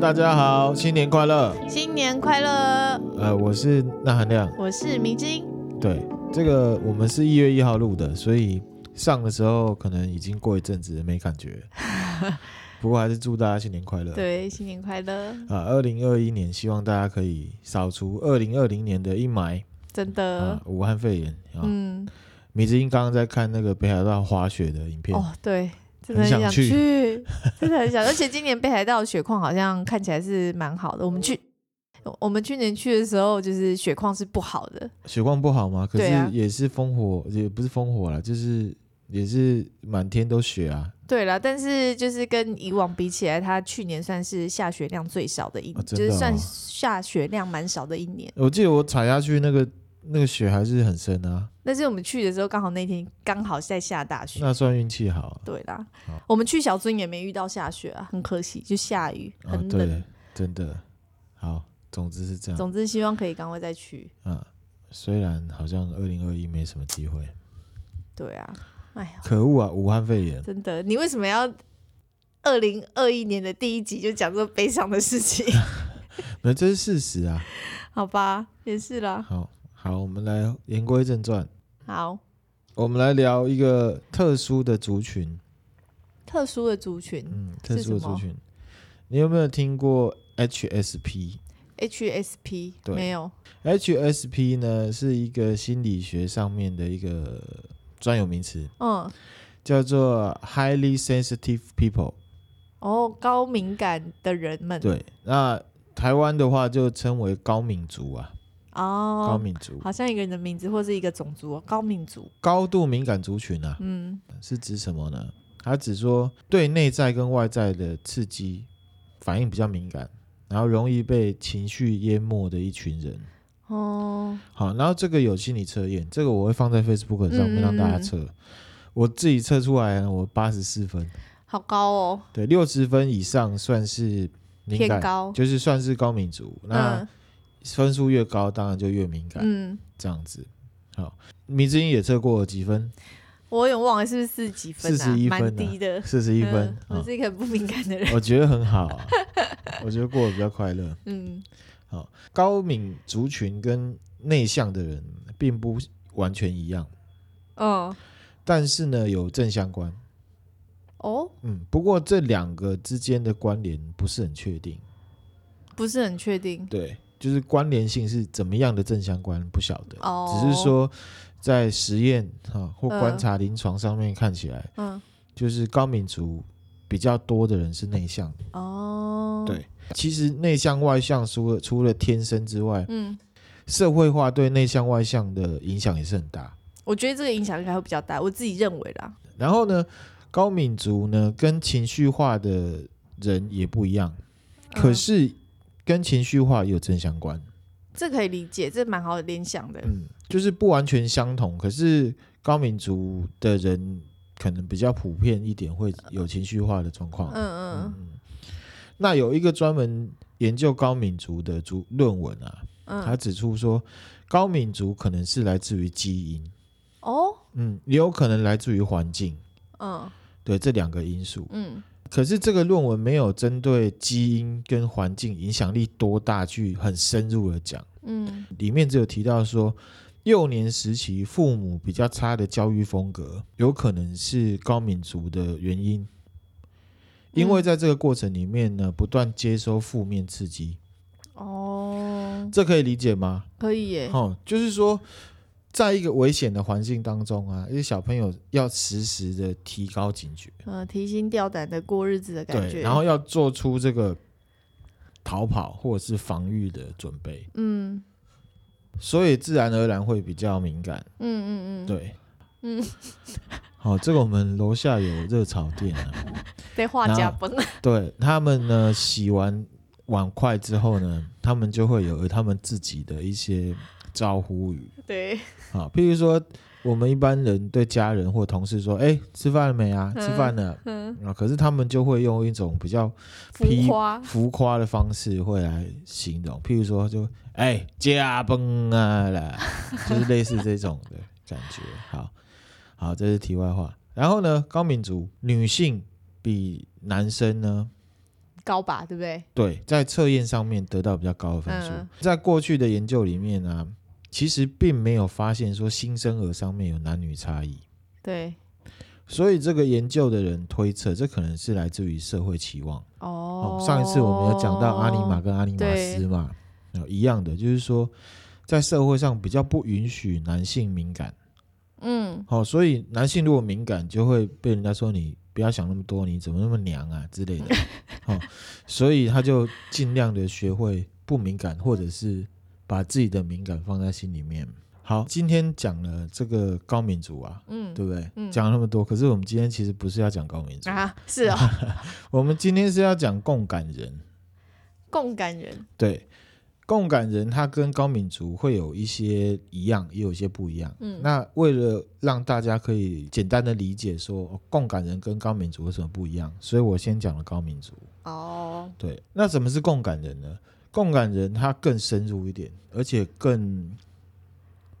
大家好，新年快乐！新年快乐！呃，我是那含亮，我是明晶。对，这个我们是一月一号录的，所以上的时候可能已经过一阵子没感觉。不过还是祝大家新年快乐。对，新年快乐！啊，二零二一年希望大家可以扫除二零二零年的阴霾。真的。啊，武汉肺炎。啊、嗯。明晶刚刚在看那个北海道滑雪的影片。哦，对。真的很想去，真的很想，而且今年北海道的雪况好像看起来是蛮好的。我们去，我们去年去的时候，就是雪况是不好的。雪况不好吗？可是也是烽火，啊、也不是烽火了，就是也是满天都雪啊。对啦，但是就是跟以往比起来，它去年算是下雪量最少的一年，就是算下雪量蛮少的一年。我记得我踩下去那个。那个雪还是很深啊，但是我们去的时候刚好那天刚好在下大雪，那算运气好。对啦，我们去小樽也没遇到下雪啊，很可惜，就下雨，很冷。真的。好，总之是这样。总之希望可以赶快再去。嗯，虽然好像二零二一没什么机会。对啊，哎呀，可恶啊！武汉肺炎。真的，你为什么要二零二一年的第一集就讲这么悲伤的事情？那这是事实啊。好吧，也是啦。好。好，我们来言归正传。好，我们来聊一个特殊的族群。特殊的族群，嗯，特殊的族群。你有没有听过 HSP？HSP？对，没有。HSP 呢是一个心理学上面的一个专有名词。嗯，叫做 Highly Sensitive People。哦，高敏感的人们。对，那台湾的话就称为高敏族啊。哦，高敏族好像一个人的名字或是一个种族，高敏族，高度敏感族群啊，嗯，是指什么呢？它指说对内在跟外在的刺激反应比较敏感，然后容易被情绪淹没的一群人。哦，好，然后这个有心理测验，这个我会放在 Facebook 上面让大家测。嗯、我自己测出来，我八十四分，好高哦。对，六十分以上算是敏感，偏高，就是算是高敏族。那、嗯分数越高，当然就越敏感。嗯，这样子。好，迷之音也测过几分？我有忘了是不是四十几分？啊？四十一分，蛮低的。四十一分，我是一个很不敏感的人。我觉得很好，啊，我觉得过得比较快乐。嗯，好，高敏族群跟内向的人并不完全一样。哦，但是呢，有正相关。哦，嗯，不过这两个之间的关联不是很确定。不是很确定。对。就是关联性是怎么样的正相关不晓得，哦、只是说在实验哈或观察临床上面看起来，嗯，就是高敏族比较多的人是内向哦。对，其实内向外向除了除了天生之外，嗯，社会化对内向外向的影响也是很大。我觉得这个影响应该会比较大，我自己认为啦。然后呢，高敏族呢跟情绪化的人也不一样，可是。嗯跟情绪化也有正相关，这可以理解，这蛮好的联想的。嗯，就是不完全相同，可是高敏族的人可能比较普遍一点，会有情绪化的状况。嗯嗯嗯。那有一个专门研究高敏族的族论文啊，嗯、他指出说，高敏族可能是来自于基因。哦。嗯，也有可能来自于环境。嗯。对，这两个因素。嗯。可是这个论文没有针对基因跟环境影响力多大去很深入的讲，嗯，里面只有提到说，幼年时期父母比较差的教育风格，有可能是高敏族的原因，因为在这个过程里面呢，不断接收负面刺激，哦，这可以理解吗？可以耶，哦，就是说。在一个危险的环境当中啊，一些小朋友要时时的提高警觉，呃，提心吊胆的过日子的感觉，对，然后要做出这个逃跑或者是防御的准备，嗯，所以自然而然会比较敏感，嗯嗯嗯，对，嗯，好，这个我们楼下有热炒店啊，被画家崩了，对他们呢，洗完碗筷之后呢，他们就会有他们自己的一些。招呼语，对，啊，譬如说，我们一般人对家人或同事说：“哎、欸，吃饭了没啊？吃饭了。嗯”嗯，啊，可是他们就会用一种比较浮夸、浮夸的方式会来形容，譬如说就，就哎，加崩啊啦，就是类似这种的感觉。好，好，这是题外话。然后呢，高敏族女性比男生呢高吧，对不对？对，在测验上面得到比较高的分数。嗯、在过去的研究里面呢、啊，其实并没有发现说新生儿上面有男女差异。对，所以这个研究的人推测，这可能是来自于社会期望。哦，上一次我们有讲到阿尼玛跟阿尼玛斯嘛，一样的，就是说在社会上比较不允许男性敏感。嗯，好，所以男性如果敏感，就会被人家说你不要想那么多，你怎么那么娘啊之类的。好，所以他就尽量的学会不敏感，或者是把自己的敏感放在心里面。好，今天讲了这个高敏族啊，嗯，对不对？嗯，讲了那么多，可是我们今天其实不是要讲高敏族啊，是啊、哦，我们今天是要讲共感人。共感人，对。共感人他跟高敏族会有一些一样，也有一些不一样。嗯，那为了让大家可以简单的理解说共感人跟高敏族有什么不一样，所以我先讲了高敏族。哦，对，那什么是共感人呢？共感人他更深入一点，而且更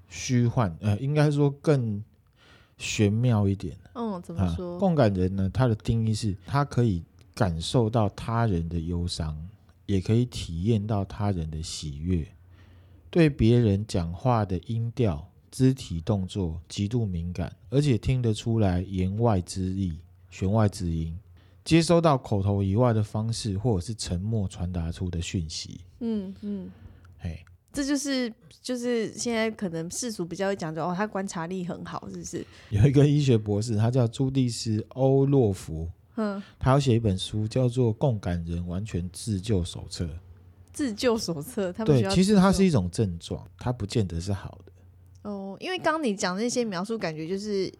虚幻，呃，应该说更玄妙一点。嗯，怎么说？啊，共感人呢？他的定义是他可以感受到他人的忧伤。也可以体验到他人的喜悦，对别人讲话的音调、肢体动作极度敏感，而且听得出来言外之意、弦外之音，接收到口头以外的方式或者是沉默传达出的讯息。嗯嗯，嘿，这就是就是现在可能世俗比较会讲究哦，他观察力很好，是不是？有一个医学博士，他叫朱蒂斯·欧洛夫。嗯，他要写一本书，叫做《共感人完全自救手册》。自救手册，他对，其实它是一种症状，它不见得是好的。哦，因为刚刚你讲的那些描述，感觉就是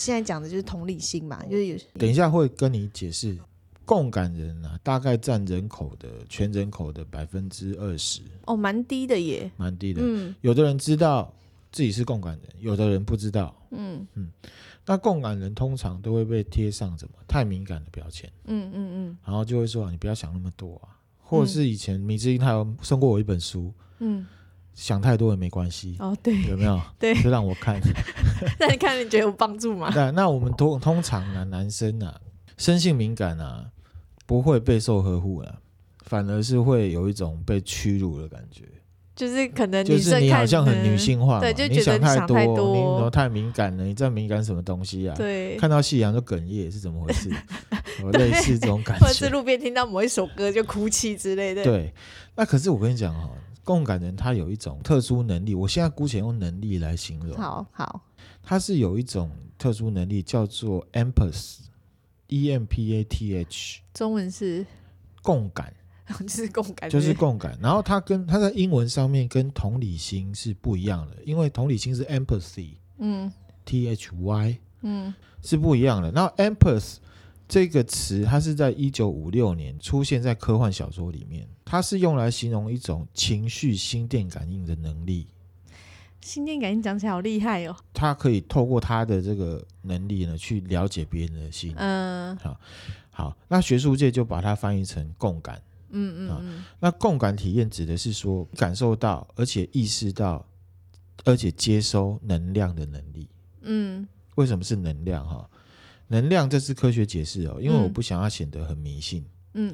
现在讲的就是同理心嘛，就是有。等一下会跟你解释，共感人啊，大概占人口的全人口的百分之二十。哦，蛮低的耶，蛮低的。嗯，有的人知道自己是共感人，有的人不知道。嗯嗯。那共感人通常都会被贴上什么太敏感的标签，嗯嗯嗯，然后就会说你不要想那么多啊，或者是以前米之音他有送过我一本书，嗯，想太多也没关系哦，对，有没有？对，就让我看，那你看你觉得有帮助吗？那那我们通通常啊，男生啊，生性敏感啊，不会备受呵护啊，反而是会有一种被屈辱的感觉。就是可能就是你好像很女性化，对，就觉得你想太多，你怎么太敏感了？你在敏感什么东西啊？对，看到夕阳就哽咽是怎么回事？类似这种感觉，或者是路边听到某一首歌就哭泣之类的。对，那可是我跟你讲哈，共感人他有一种特殊能力，我现在姑且用能力来形容。好好，他是有一种特殊能力叫做 empath，e m p a t h，中文是共感。就是共感，就是共感。然后他跟他在英文上面跟同理心是不一样的，因为同理心是 empathy，嗯，t h y，嗯，是不一样的。然后 empath 这个词，它是在一九五六年出现在科幻小说里面，它是用来形容一种情绪心电感应的能力。心电感应讲起来好厉害哦！它可以透过它的这个能力呢，去了解别人的心。嗯，好，好，那学术界就把它翻译成共感。嗯嗯嗯、啊，那共感体验指的是说感受到，而且意识到，而且接收能量的能力。嗯，为什么是能量？哈，能量这是科学解释哦，因为我不想要显得很迷信。嗯，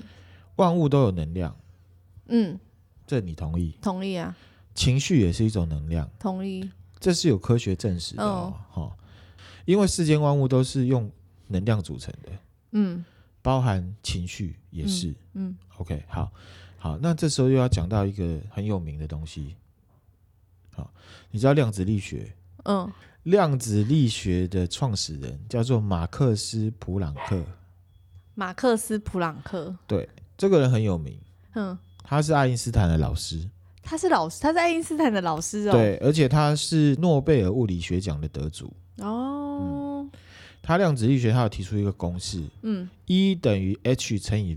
万物都有能量。嗯，这你同意？同意啊。情绪也是一种能量。同意。这是有科学证实的哦。哦，因为世间万物都是用能量组成的。嗯。包含情绪也是，嗯，嗯，OK，好，好，那这时候又要讲到一个很有名的东西，好，你知道量子力学？嗯，量子力学的创始人叫做马克思·普朗克。马克思·普朗克，对，这个人很有名，嗯，他是爱因斯坦的老师，他是老师，他是爱因斯坦的老师哦，对，而且他是诺贝尔物理学奖的得主，哦。嗯他量子力学，他有提出一个公式，嗯，E 等于 h 乘以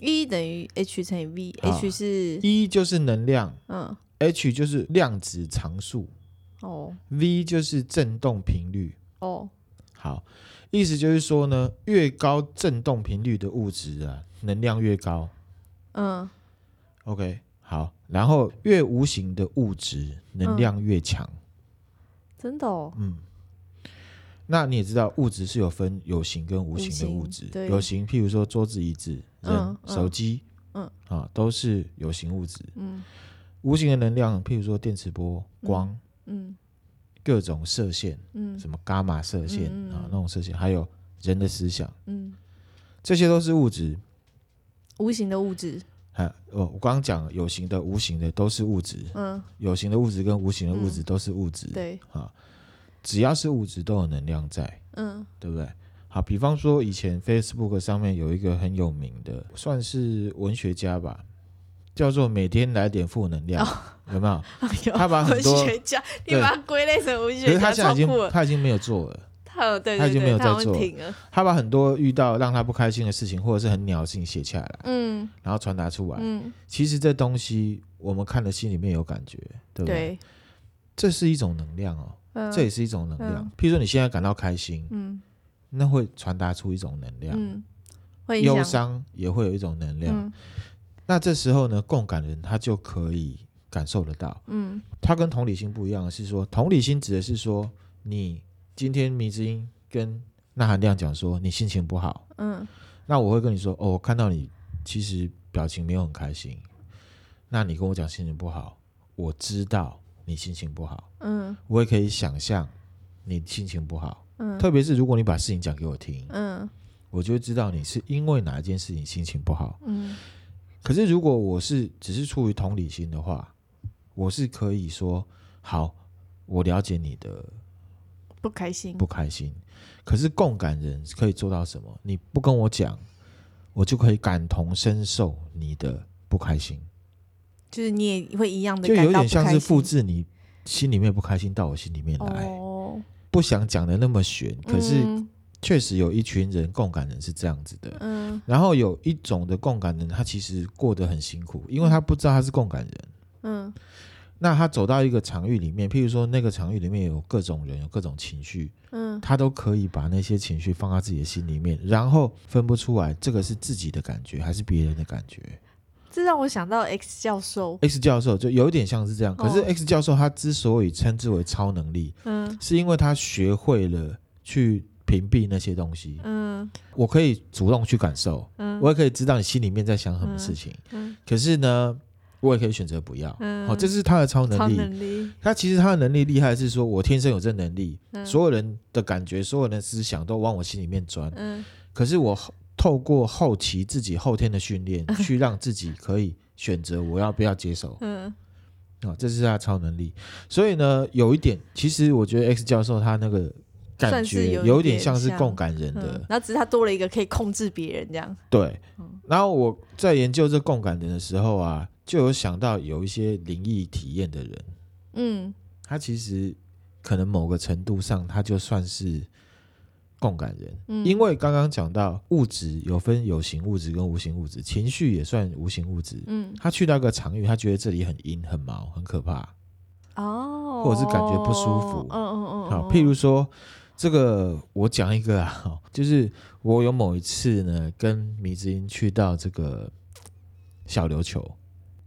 v，E 等于 h 乘以 v，h 是 E 就是能量，嗯，h 就是量子常数，哦，v 就是振动频率，哦，好，意思就是说呢，越高振动频率的物质啊，能量越高，嗯，OK，好，然后越无形的物质能量越强，真的哦，嗯。那你也知道，物质是有分有形跟无形的物质。有形，譬如说桌子、椅子、人、嗯、手机，嗯啊，都是有形物质。嗯，无形的能量，譬如说电磁波、光，嗯，嗯各种射线，嗯，什么伽马射线、嗯、啊，那种射线，还有人的思想，嗯，这些都是物质。无形的物质。啊，哦，我刚刚讲有形的、无形的都是物质。嗯，有形的物质跟无形的物质都是物质。对，啊。只要是物质都有能量在，嗯，对不对？好，比方说以前 Facebook 上面有一个很有名的，算是文学家吧，叫做每天来点负能量，哦、有没有？他把很多文学家，你把他归类成文学家，可是他现在已经他已经没有做了，他已经没有在做了，了。他把很多遇到让他不开心的事情，或者是很鸟的事情写下来，嗯，然后传达出来，嗯，其实这东西我们看了心里面有感觉，对不对？对，这是一种能量哦。这也是一种能量，嗯，譬如说你现在感到开心，嗯，那会传达出一种能量，嗯，忧伤也会有一种能量，嗯，那这时候呢，共感人他就可以感受得到，嗯，他跟同理心不一样的是说，同理心指的是说，你今天迷之音跟那含亮讲说你心情不好，嗯，那我会跟你说，哦，我看到你其实表情没有很开心，那你跟我讲心情不好，我知道。你心情不好，嗯，我也可以想象你心情不好，嗯，特别是如果你把事情讲给我听，嗯，我就会知道你是因为哪一件事情心情不好，嗯。可是如果我是只是出于同理心的话，我是可以说好，我了解你的不开心，不开心。可是共感人可以做到什么？你不跟我讲，我就可以感同身受你的不开心。就是你也会一样的，就有点像是复制你心里面不开心到我心里面来，哦、不想讲的那么玄，可是确实有一群人共感人是这样子的。嗯，然后有一种的共感人，他其实过得很辛苦，因为他不知道他是共感人。嗯，那他走到一个场域里面，譬如说那个场域里面有各种人，有各种情绪，嗯，他都可以把那些情绪放到自己的心里面，然后分不出来这个是自己的感觉还是别人的感觉。这让我想到 X 教授，X 教授就有点像是这样。可是 X 教授他之所以称之为超能力，嗯，是因为他学会了去屏蔽那些东西。嗯，我可以主动去感受，嗯，我也可以知道你心里面在想什么事情。嗯，可是呢，我也可以选择不要。嗯，好，这是他的超能力。能力。他其实他的能力厉害是说，我天生有这能力，所有人的感觉，所有人的思想都往我心里面钻。嗯，可是我。透过后期自己后天的训练，去让自己可以选择我要不要接受。嗯，啊，这是他的超能力。所以呢，有一点，其实我觉得 X 教授他那个感觉有点像是共感人的，然后只是他多了一个可以控制别人这样。对，然后我在研究这共感人的时候啊，就有想到有一些灵异体验的人，嗯，他其实可能某个程度上，他就算是。共感人，嗯、因为刚刚讲到物质有分有形物质跟无形物质，情绪也算无形物质。嗯，他去到一个场域，他觉得这里很阴、很毛、很可怕，哦，或者是感觉不舒服。嗯嗯嗯。好，譬如说这个，我讲一个啊，就是我有某一次呢，跟米子音去到这个小琉球。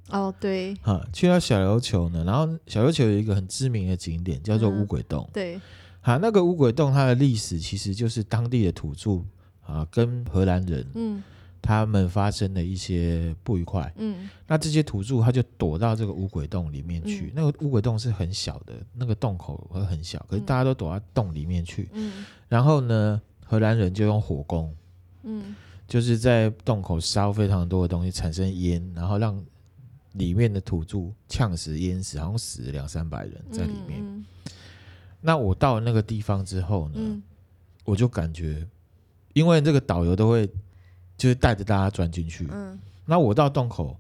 哦，对。哈，去到小琉球呢，然后小琉球有一个很知名的景点叫做乌鬼洞。嗯、对。好，那个乌鬼洞，它的历史其实就是当地的土著啊，跟荷兰人，嗯，他们发生了一些不愉快，嗯，那这些土著他就躲到这个乌鬼洞里面去。嗯、那个乌鬼洞是很小的，那个洞口会很小，可是大家都躲到洞里面去，嗯，然后呢，荷兰人就用火攻，嗯，就是在洞口烧非常多的东西，产生烟，然后让里面的土著呛死、淹死，好像死了两三百人在里面。那我到了那个地方之后呢，嗯、我就感觉，因为这个导游都会就是带着大家钻进去。嗯，那我到洞口，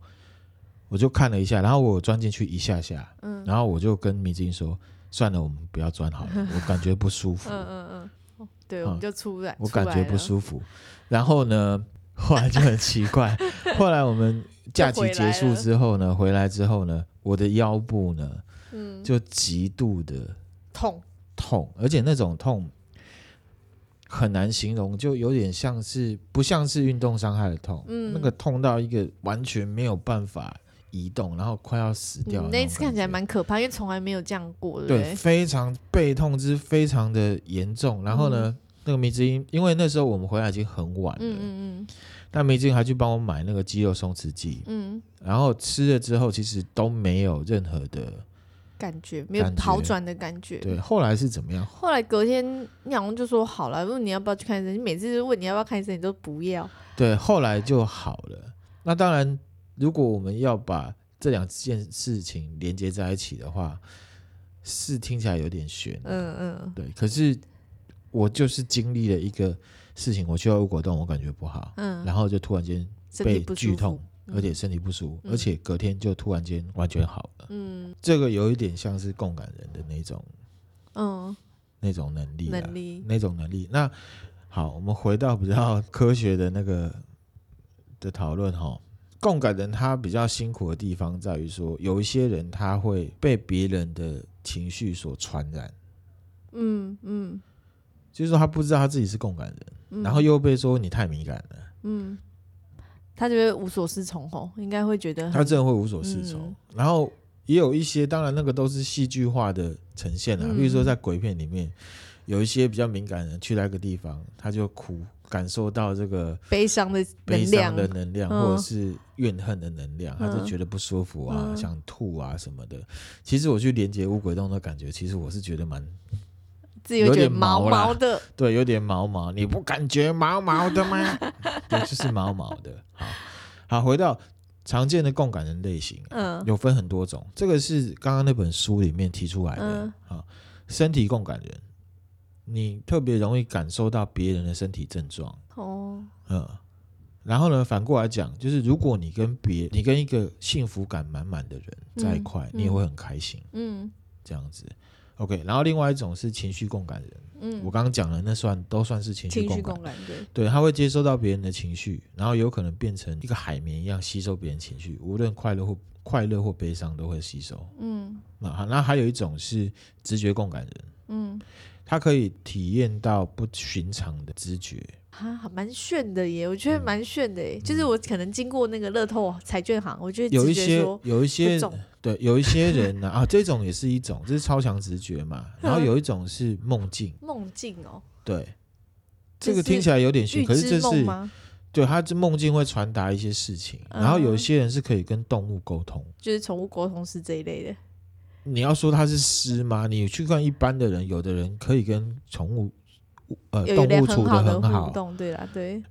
我就看了一下，然后我钻进去一下下，嗯，然后我就跟迷之音说：“算了，我们不要钻好了，我感觉不舒服。”嗯嗯嗯，对，我们就出来，我感觉不舒服。然后呢，后来就很奇怪，后来我们假期结束之后呢，回来之后呢，我的腰部呢，嗯，就极度的痛。痛，而且那种痛很难形容，就有点像是不像是运动伤害的痛，嗯，那个痛到一个完全没有办法移动，然后快要死掉。那一次看起来蛮可怕，因为从来没有这样过，对，对，非常背痛之非常的严重。然后呢，嗯、那个迷之音，因为那时候我们回来已经很晚了，嗯嗯嗯，但迷之音还去帮我买那个肌肉松弛剂，嗯，然后吃了之后，其实都没有任何的。感觉没有好转的感觉。对，后来是怎么样？后来隔天，你好像就说好了，问你要不要去看医生。你每次问你要不要看医生，你都不要。对，后来就好了。那当然，如果我们要把这两件事情连接在一起的话，是听起来有点悬。嗯嗯。对，可是我就是经历了一个事情，我去到乌果冻，我感觉不好。嗯。然后就突然间被剧痛。而且身体不舒服，嗯、而且隔天就突然间完全好了。嗯，这个有一点像是共感人的那种，嗯，那种能力，能力，那种能力。那好，我们回到比较科学的那个的讨论哈。共感人他比较辛苦的地方在于说，有一些人他会被别人的情绪所传染。嗯嗯，就是说他不知道他自己是共感人，嗯、然后又被说你太敏感了。嗯。他就会无所适从吼，应该会觉得他真的会无所适从。嗯、然后也有一些，当然那个都是戏剧化的呈现啊。嗯、比如说在鬼片里面，有一些比较敏感的人去那个地方，他就哭，感受到这个悲伤的悲伤的能量，或者是怨恨的能量，嗯、他就觉得不舒服啊，嗯、想吐啊什么的。其实我去连接乌鬼洞的感觉，其实我是觉得蛮。自己有点毛毛的，对，有点毛毛。你不感觉毛毛的吗？对，就是毛毛的。好，好，回到常见的共感人类型，嗯，有分很多种。这个是刚刚那本书里面提出来的。身体共感人，你特别容易感受到别人的身体症状。哦，嗯，然后呢，反过来讲，就是如果你跟别，你跟一个幸福感满满的人在一块，嗯，你也会很开心。嗯，这样子。OK，然后另外一种是情绪共感人，嗯，我刚刚讲了，那算都算是情绪共感，共感对，对，他会接收到别人的情绪，然后有可能变成一个海绵一样吸收别人情绪，无论快乐或快乐或悲伤都会吸收，嗯，那好，那还有一种是直觉共感人，嗯，他可以体验到不寻常的知觉。啊，蛮炫的耶！我觉得蛮炫的耶，嗯、就是我可能经过那个乐透彩券行，我觉得有一些有一些对，有一些人呢啊，啊，这种也是一种，这是超强直觉嘛。然后有一种是梦境，梦境哦，对，这个听起来有点炫，可是这是对，他这梦境会传达一些事情。然后有一些人是可以跟动物沟通，就是宠物沟通师这一类的。你要说他是师吗？你去看一般的人，有的人可以跟宠物。呃，动物处的很好，对啦，对。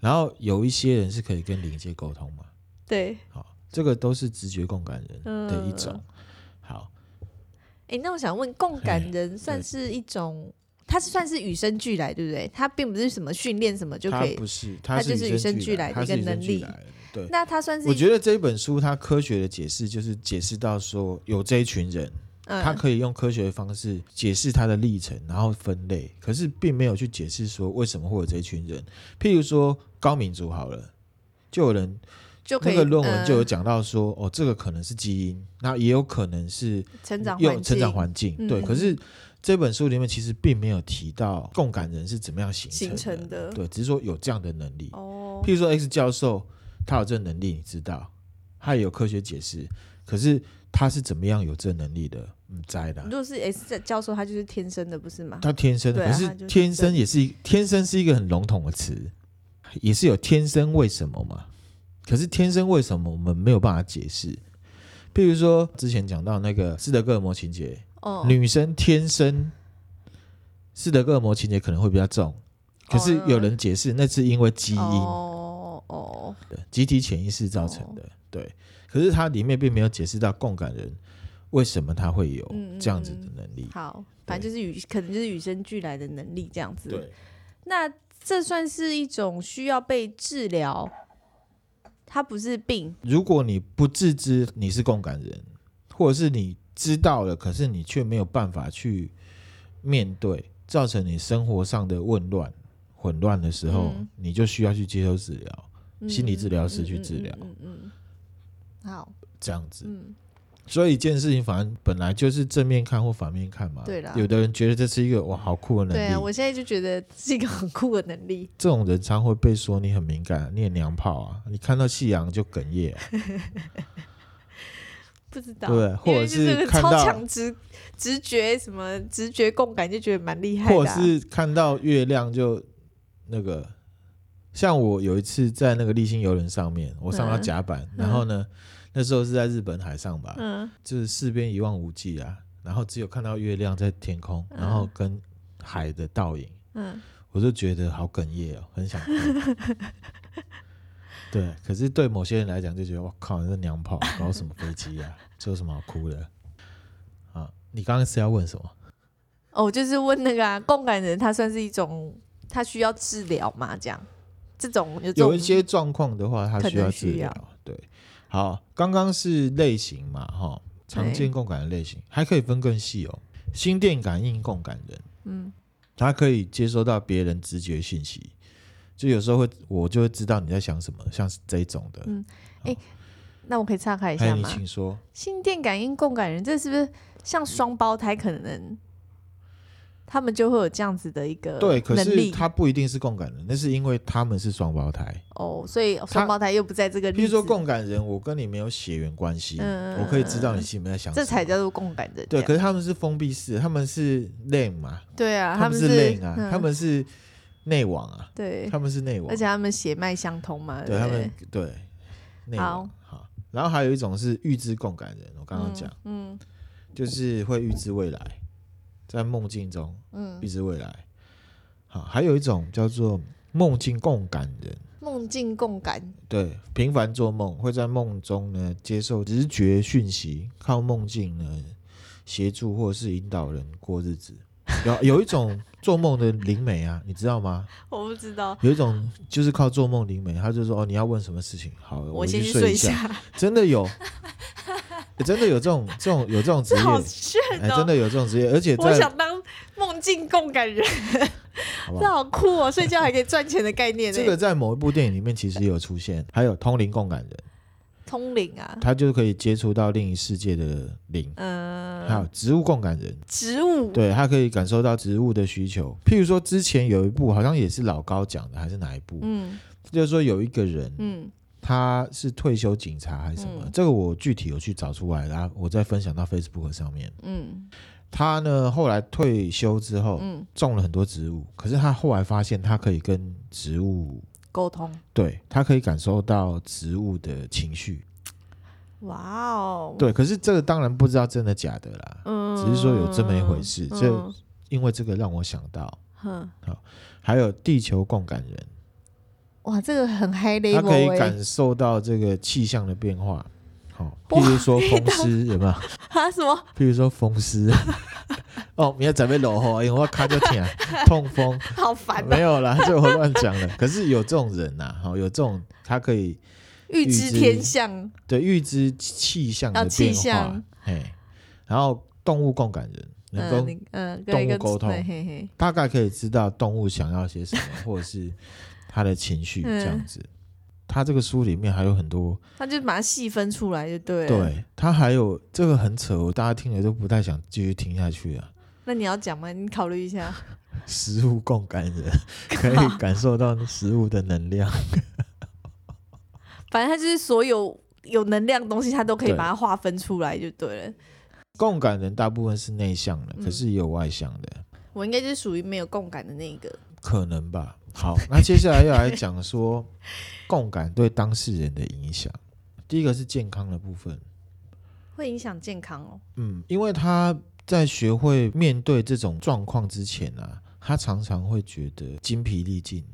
然后有一些人是可以跟灵界沟通嘛，对。好，这个都是直觉共感人的一种。好，哎，那我想问，共感人算是一种，他是算是与生俱来，对不对？他并不是什么训练什么就可以，不是，他就是与生俱来的一个能力。对，那他算是，我觉得这一本书它科学的解释就是解释到说有这一群人。他可以用科学的方式解释他的历程，然后分类，可是并没有去解释说为什么会有这一群人。譬如说高敏族好了，就有人就那个论文就有讲到说，呃、哦，这个可能是基因，那也有可能是成长环境，成长环境。对，嗯、可是这本书里面其实并没有提到共感人是怎么样形成的，形成的对，只是说有这样的能力。哦，譬如说 X 教授他有这个能力，你知道，他也有科学解释，可是他是怎么样有这个能力的？嗯，在的。如果是 S 教授，他就是天生的，不是吗？他天生的，可是天生也是天生是一个很笼统的词，也是有天生为什么嘛？可是天生为什么我们没有办法解释？譬如说之前讲到那个斯德哥尔摩情节，哦，女生天生斯德哥尔摩情节可能会比较重，可是有人解释那是因为基因，哦哦，对，集体潜意识造成的，对。可是它里面并没有解释到共感人。为什么他会有这样子的能力？嗯嗯、好，反正就是与可能就是与生俱来的能力这样子。对，那这算是一种需要被治疗，它不是病。如果你不自知你是共感人，或者是你知道了，可是你却没有办法去面对，造成你生活上的混乱、混乱的时候，嗯、你就需要去接受治疗，嗯、心理治疗师去治疗。嗯嗯，嗯，嗯，嗯，好，这样子。嗯所以一件事情，反正本来就是正面看或反面看嘛。对啦。有的人觉得这是一个哇，好酷的能力。对啊，我现在就觉得是一个很酷的能力。这种人常会被说你很敏感，你很娘炮啊，你看到夕阳就哽咽。不知道，对，或者是看到超强直直觉什么直觉共感，就觉得蛮厉害的、啊。或者是看到月亮就那个，像我有一次在那个立星游轮上面，我上到甲板，嗯、然后呢，那时候是在日本海上吧，嗯，就是四边一望无际啊，然后只有看到月亮在天空，然后跟海的倒影，嗯，我就觉得好哽咽哦，很想哭。对，可是对某些人来讲，就觉得我靠，你这娘炮搞什么飞机啊？这有什么好哭的？啊，你刚刚是要问什么？哦，就是问那个啊，共感人，他算是一种，他需要治疗吗？这样，这种有，有一些状况的话，他需要治疗。对，好，刚刚是类型嘛，哈，常见共感的类型还可以分更细哦。心电感应共感人，嗯，他可以接收到别人直觉信息。就有时候会，我就会知道你在想什么，像是这一种的。嗯，哎、欸，那我可以岔开一下吗？你请说。心电感应共感人，这是不是像双胞胎？可能他们就会有这样子的一个对，可是他不一定是共感人，那是因为他们是双胞胎。哦，所以双胞胎又不在这个。比如说共感人，我跟你没有血缘关系，嗯、我可以知道你心里面在想什么，这才叫做共感人。对，可是他们是封闭式，他们是 lane 嘛？对啊，他们是 lane 啊，嗯、他们是。内网啊，对，他们是内网，而且他们血脉相通嘛，对，对他们对内网好，好，然后还有一种是预知共感人，我刚刚讲，嗯，嗯就是会预知未来，在梦境中，嗯，预知未来，好，还有一种叫做梦境共感人，梦境共感，对，频繁做梦，会在梦中呢接受直觉讯息，靠梦境呢协助或是引导人过日子。有有一种做梦的灵媒啊，你知道吗？我不知道。有一种就是靠做梦灵媒，他就说哦，你要问什么事情？好，我先去睡一下。真的有，真的有这种这种有这种职业，哎，真的有这种职业，而且我想当梦境共感人，这好酷哦！睡觉还可以赚钱的概念。这个在某一部电影里面其实有出现，还有通灵共感人。通灵啊，他就可以接触到另一世界的灵。嗯，还有植物共感人，植物，对，他可以感受到植物的需求。譬如说，之前有一部好像也是老高讲的，还是哪一部？嗯，就是说有一个人，嗯，他是退休警察还是什么？嗯，这个我具体有去找出来，然后我再分享到 Facebook 上面。嗯，他呢后来退休之后，嗯，种了很多植物，可是他后来发现他可以跟植物。沟通，对，他可以感受到植物的情绪。哇哦，对，可是这个当然不知道真的假的啦，嗯，只是说有这么一回事。这、嗯、因为这个让我想到，嗯，好，还有地球共感人，哇，这个很 high level，他可以感受到这个气象的变化。好，譬如说风湿有没有？啊什么？譬如说风湿。哦，明天准备落后，因为我卡就疼，痛风，好烦、喔。没有啦，这我乱讲了。可是有这种人呐、啊，好，有这种他可以预知天象，对，预知气象的变化。嘿，然后动物共感人能够嗯动物沟通，大概可以知道动物想要些什么，或者是他的情绪这样子。嗯他这个书里面还有很多，他就把它细分出来，就对了。对，他还有这个很扯，大家听了都不太想继续听下去啊。那你要讲吗？你考虑一下。食物共感人 可以感受到食物的能量。反正他就是所有有能量的东西，他都可以把它划分出来，就对了。共感人大部分是内向的，可是也有外向的。嗯、我应该就是属于没有共感的那个。可能吧。好，那接下来要来讲说 共感对当事人的影响。第一个是健康的部分，会影响健康哦。嗯，因为他在学会面对这种状况之前啊，他常常会觉得精疲力尽，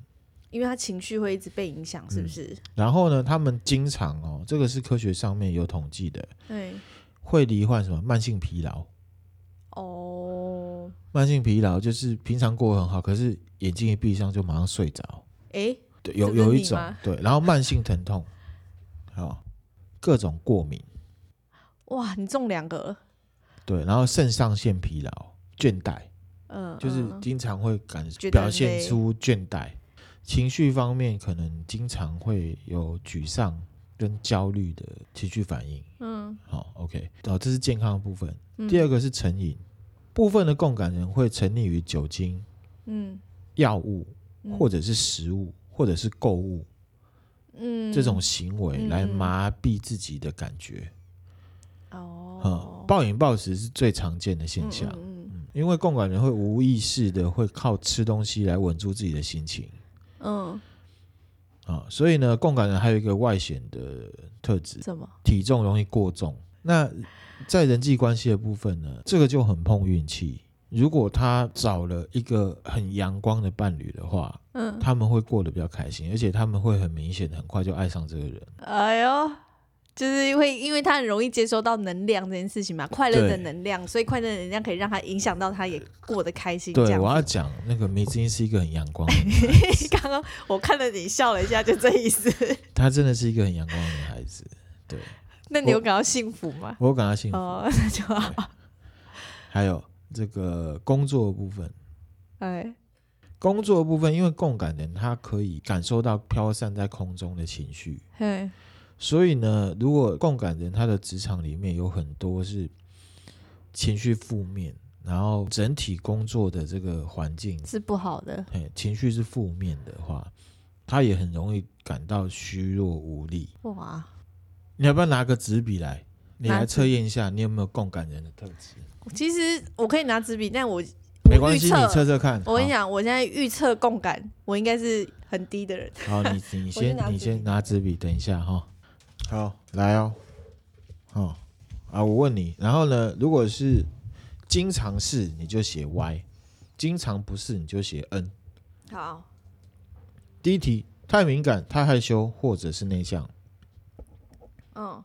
因为他情绪会一直被影响，是不是？嗯，然后呢，他们经常哦，这个是科学上面有统计的，对，会罹患什么慢性疲劳。哦，慢性疲劳就是平常过得很好，可是眼睛一闭上就马上睡着。哎、欸，对，有有一种对，然后慢性疼痛，好，各种过敏。哇，你中两个了。对，然后肾上腺疲劳、倦怠，嗯，就是经常会感表现出倦怠。情绪方面可能经常会有沮丧跟焦虑的情绪反应。嗯，好，OK，哦，这是健康的部分。第二个是成瘾，部分的共感人会沉溺于酒精、嗯，药物或者是食物或者是购物，嗯，这种行为来麻痹自己的感觉。哦，嗯，暴饮暴食是最常见的现象。嗯，嗯，因为共感人会无意识的会靠吃东西来稳住自己的心情。嗯，啊，所以呢，共感人还有一个外显的特质，什么？体重容易过重。那在人际关系的部分呢，这个就很碰运气。如果他找了一个很阳光的伴侣的话，嗯，他们会过得比较开心，而且他们会很明显的很快就爱上这个人。哎呦，就是因为因为他很容易接收到能量这件事情嘛，快乐的能量，所以快乐的能量可以让他影响到他，也过得开心。对，我要讲那个梅子英是一个很阳光的。刚刚我看了你笑了一下，就这意思。她真的是一个很阳光的女孩子。对，那你有感到幸福吗？我有感到幸福。哦，那就好。还有。这个工作的部分，哎，工作的部分，因为共感人他可以感受到飘散在空中的情绪，嘿，所以呢，如果共感人他的职场里面有很多是情绪负面，然后整体工作的这个环境是不好的，嘿，情绪是负面的话，他也很容易感到虚弱无力。哇，你要不要拿个纸笔来，你来测验一下，你有没有共感人的特质？其实我可以拿纸笔，但我没关系，你测测看。我跟你讲，我现在预测共感，我应该是很低的人。好，你你先你先拿纸笔，等一下哈。好，来哦。好啊，我问你，然后呢，如果是经常是，你就写 Y；经常不是，你就写 N。好。第一题，太敏感、太害羞，或者是内向。嗯。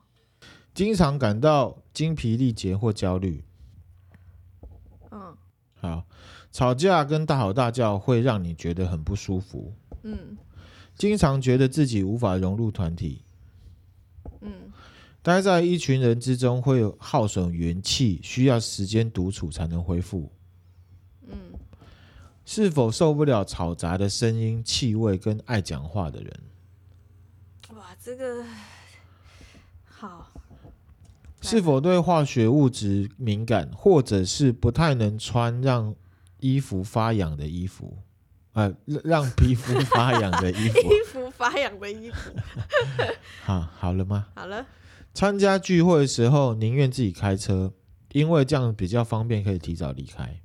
经常感到精疲力竭或焦虑。好，吵架跟大吼大叫会让你觉得很不舒服。嗯，经常觉得自己无法融入团体。嗯，待在一群人之中会耗损元气，需要时间独处才能恢复。嗯，是否受不了吵杂的声音、气味跟爱讲话的人？哇，这个好。是否对化学物质敏感，或者是不太能穿让衣服发痒的衣服？呃，让皮肤 发痒的衣服。衣服发痒的衣服。好，好了吗？好了。参加聚会的时候，宁愿自己开车，因为这样比较方便，可以提早离开。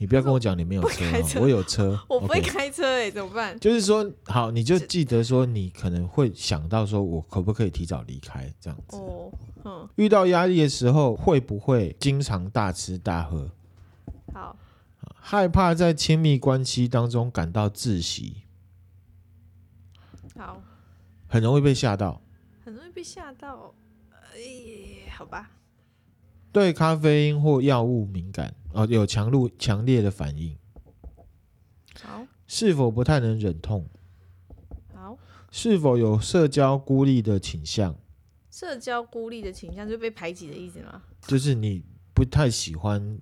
你不要跟我讲你没有车，车，我有车，我不会开车哎、欸，怎么办？就是说，好，你就记得说，你可能会想到说，我可不可以提早离开这样子？哦，嗯。遇到压力的时候，会不会经常大吃大喝？好。害怕在亲密关系当中感到窒息。好。很容易被吓到。很容易被吓到。哎，好吧。对咖啡因或药物敏感。哦，有强烈强烈的反应。好。是否不太能忍痛？好。是否有社交孤立的倾向？社交孤立的倾向就是被排挤的意思吗？就是你不太喜欢。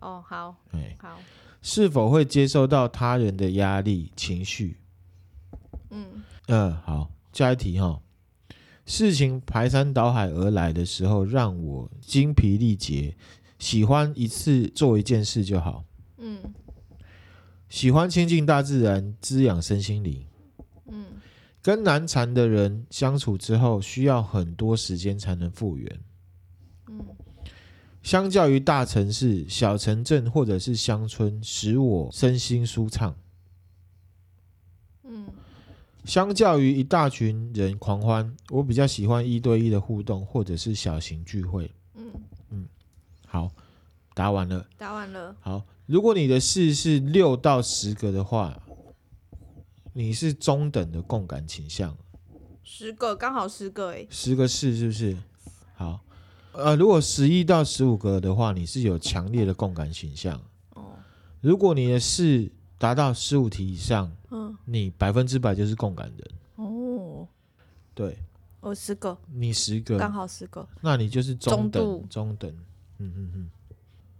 哦，好。哎，好。是否会接受到他人的压力情绪？嗯。嗯、呃，好。下一题哈。事情排山倒海而来的时候，让我精疲力竭。喜欢一次做一件事就好。嗯。喜欢亲近大自然，滋养身心灵。嗯。跟难缠的人相处之后，需要很多时间才能复原。嗯。相较于大城市、小城镇或者是乡村，使我身心舒畅。嗯。相较于一大群人狂欢，我比较喜欢一对一的互动，或者是小型聚会。好，答完了。答完了。好，如果你的四是六到十个的话，你是中等的共感倾向。十个，刚好十个哎。十个四是不是？好，呃，如果十一到十五个的话，你是有强烈的共感倾向。哦。如果你的四达到十五题以上，嗯，你百分之百就是共感人。哦。对。我十个。你十个。刚好十个。那你就是中等，中，中等。嗯嗯嗯，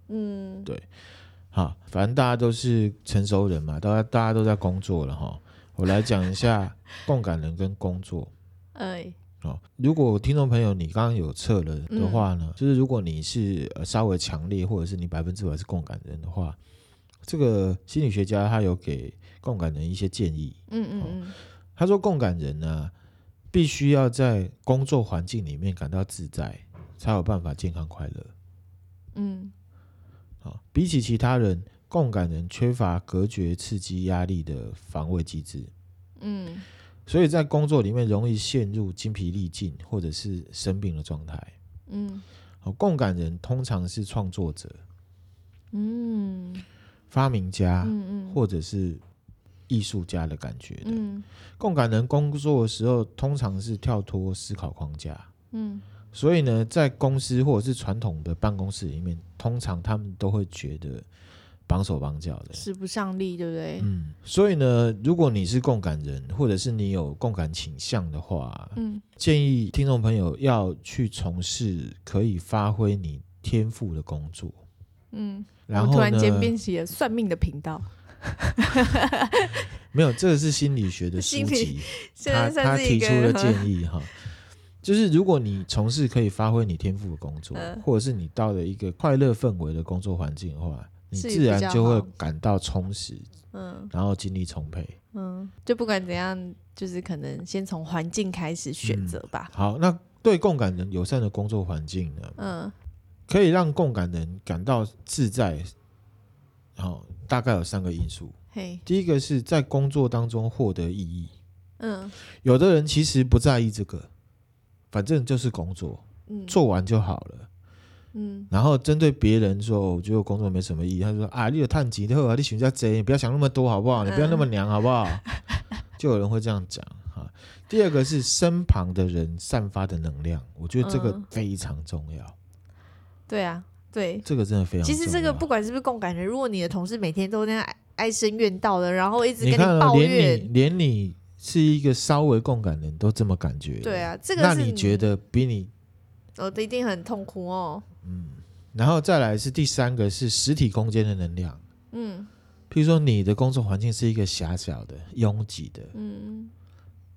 嗯，对，好，反正大家都是成熟人嘛，大家大家都在工作了哈。我来讲一下 共感人跟工作。哎，哦，如果听众朋友你刚刚有测了的话呢，嗯、就是如果你是呃稍微强烈，或者是你百分之百是共感人的话，这个心理学家他有给共感人一些建议。嗯嗯嗯，他说共感人呢，必须要在工作环境里面感到自在。才有办法健康快乐。嗯，好，比起其他人，共感人缺乏隔绝刺激压力的防卫机制。嗯，所以在工作里面容易陷入精疲力尽或者是生病的状态。嗯，好，共感人通常是创作者，嗯，发明家，嗯嗯，或者是艺术家的感觉的。嗯，共感人工作的时候通常是跳脱思考框架。嗯，所以呢，在公司或者是传统的办公室里面，通常他们都会觉得。绑手绑脚的，使不上力，对不对？嗯，所以呢，如果你是共感人，或者是你有共感倾向的话，嗯，建议听众朋友要去从事可以发挥你天赋的工作。嗯，然后突然间变起了算命的频道，没有，这个是心理学的书籍，他他提出了建议哈，就是如果你从事可以发挥你天赋的工作，呃，或者是你到了一个快乐氛围的工作环境的话。你自然就会感到充实，嗯，然后精力充沛，嗯，就不管怎样，就是可能先从环境开始选择吧。嗯。好，那对共感人友善的工作环境呢？嗯，可以让共感人感到自在。好，大概有三个因素。嘿，第一个是在工作当中获得意义。嗯，有的人其实不在意这个，反正就是工作，嗯，做完就好了。嗯，然后针对别人说，我觉得工作没什么意义。他说啊，你有探级的啊，你选择贼，你不要想那么多，好不好？你不要那么娘，好不好？就有人会这样讲哈。第二个是身旁的人散发的能量，我觉得这个非常重要。嗯、对啊，对，这个真的非常重要。其实这个不管是不是共感人，如果你的同事每天都那样唉声怨道的，然后一直跟你抱怨，连你连你是一个稍微共感人都这么感觉，对啊，这个那你觉得比你，我的一定很痛苦哦。嗯，然后再来是第三个是实体空间的能量，嗯，譬如说你的工作环境是一个狭小的、拥挤的，嗯，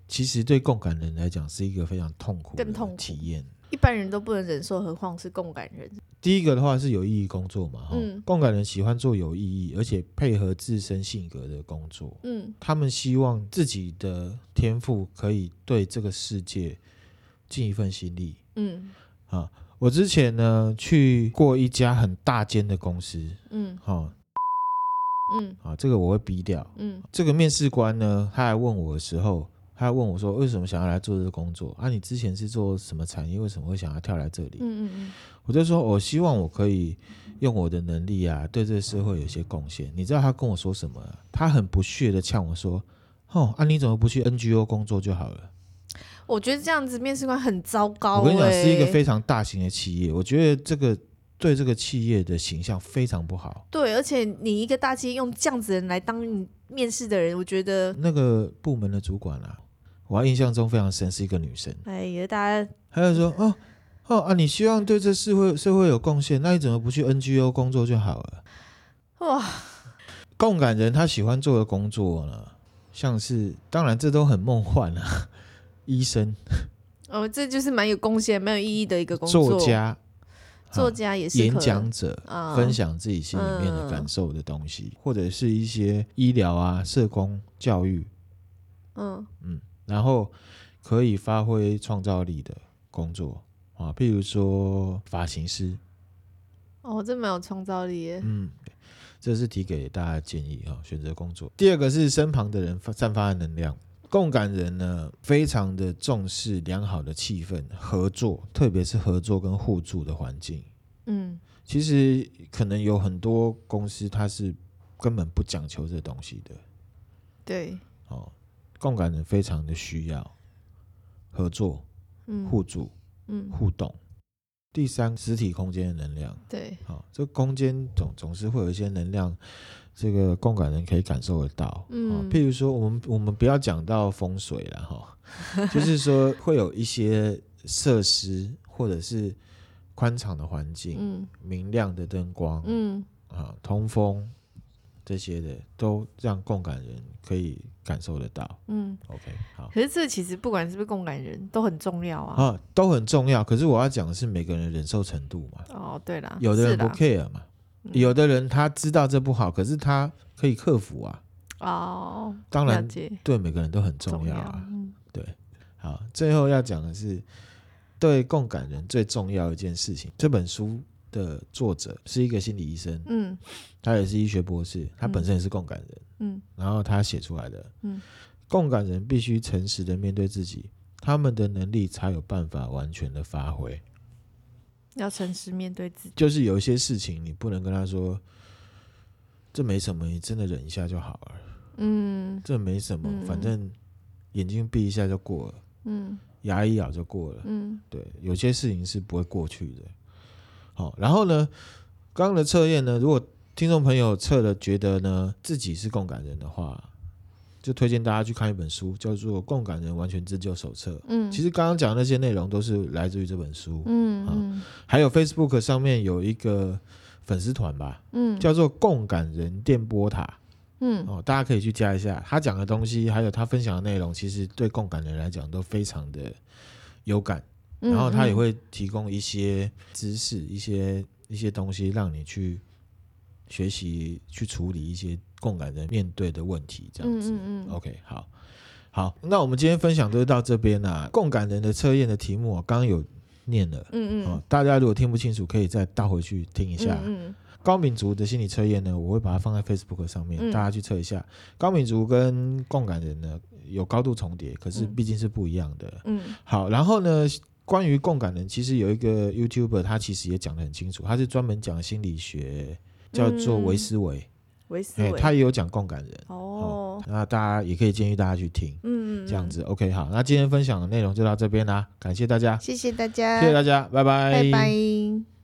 其实对共感人来讲是一个非常痛苦的体验，一般人都不能忍受，何况是共感人。第一个的话是有意义工作嘛，嗯，共感人喜欢做有意义而且配合自身性格的工作，嗯，他们希望自己的天赋可以对这个世界尽一份心力，嗯，啊。我之前呢去过一家很大间的公司，嗯，好、哦，嗯，啊，这个我会逼掉，嗯，这个面试官呢，他还问我的时候，他问我说，为什么想要来做这个工作啊？你之前是做什么产业？为什么会想要跳来这里？嗯嗯嗯，我就说，我希望我可以用我的能力啊，对这个社会有些贡献。你知道他跟我说什么？他很不屑的呛我说，哦，啊，你怎么不去 NGO 工作就好了？我觉得这样子面试官很糟糕、欸。我跟你讲，是一个非常大型的企业，我觉得这个对这个企业的形象非常不好。对，而且你一个大企业用这样子的人来当面试的人，我觉得那个部门的主管啊，我还印象中非常深，是一个女生。哎呀，大家还有说哦哦啊，你希望对这社会社会有贡献，那你怎么不去 NGO 工作就好了？哇，共感人他喜欢做的工作呢，像是当然这都很梦幻啊。医生，哦，这就是蛮有贡献、蛮有意义的一个工作。作家，作家也是演讲者，哦，分享自己心里面的感受的东西，嗯，或者是一些医疗啊、社工、教育，嗯嗯，然后可以发挥创造力的工作啊，譬如说发型师。哦，这蛮有创造力耶。嗯，这是提给大家的建议哈，选择工作。第二个是身旁的人散发的能量。共感人呢，非常的重视良好的气氛、合作，特别是合作跟互助的环境。嗯，其实可能有很多公司，它是根本不讲求这东西的。对，哦，共感人非常的需要合作、嗯、互助、嗯、互动。第三，实体空间的能量。对，好、哦，这空间总总是会有一些能量。这个共感人可以感受得到，嗯，譬如说，我们我们不要讲到风水了哈，就是说会有一些设施或者是宽敞的环境，嗯，明亮的灯光，嗯，啊，通风这些的，都让共感人可以感受得到，嗯，OK，好。可是这其实不管是不是共感人都很重要啊，啊，都很重要。可是我要讲的是每个人的忍受程度嘛，哦，对了，有的人不 care 嘛。有的人他知道这不好，可是他可以克服啊。哦，当然对每个人都很重要啊。对，好，最后要讲的是对共感人最重要的一件事情。这本书的作者是一个心理医生，嗯，他也是医学博士，他本身也是共感人，嗯，然后他写出来的，嗯，共感人必须诚实的面对自己，他们的能力才有办法完全的发挥。要诚实面对自己，就是有一些事情你不能跟他说，这没什么，你真的忍一下就好了。嗯，这没什么，嗯、反正眼睛闭一下就过了。嗯，牙一咬就过了。嗯，对，有些事情是不会过去的。好，然后呢，刚刚的测验呢，如果听众朋友测了觉得呢自己是共感人的话。就推荐大家去看一本书，叫做《共感人完全自救手册》。嗯，其实刚刚讲的那些内容都是来自于这本书。嗯，啊，还有 Facebook 上面有一个粉丝团吧，嗯，叫做“共感人电波塔”。嗯，哦，大家可以去加一下。他讲的东西，还有他分享的内容，其实对共感人来讲都非常的有感。然后他也会提供一些知识、一些一些东西，让你去学习、去处理一些。共感人面对的问题，这样子。嗯嗯嗯。OK，好，好，那我们今天分享就到这边啦。共感人的测验的题目，我刚刚有念了。嗯嗯。哦，大家如果听不清楚，可以再倒回去听一下。嗯嗯。高敏族的心理测验呢，我会把它放在 Facebook 上面，嗯、大家去测一下。高敏族跟共感人呢有高度重叠，可是毕竟是不一样的。嗯。好，然后呢，关于共感人，其实有一个 YouTuber，他其实也讲得很清楚，他是专门讲心理学，叫做维思维。哎，他也有讲共感人哦，那大家也可以建议大家去听，嗯，这样子，OK，好，那今天分享的内容就到这边啦，感谢大家，谢谢大家，谢谢大家，拜拜，拜拜。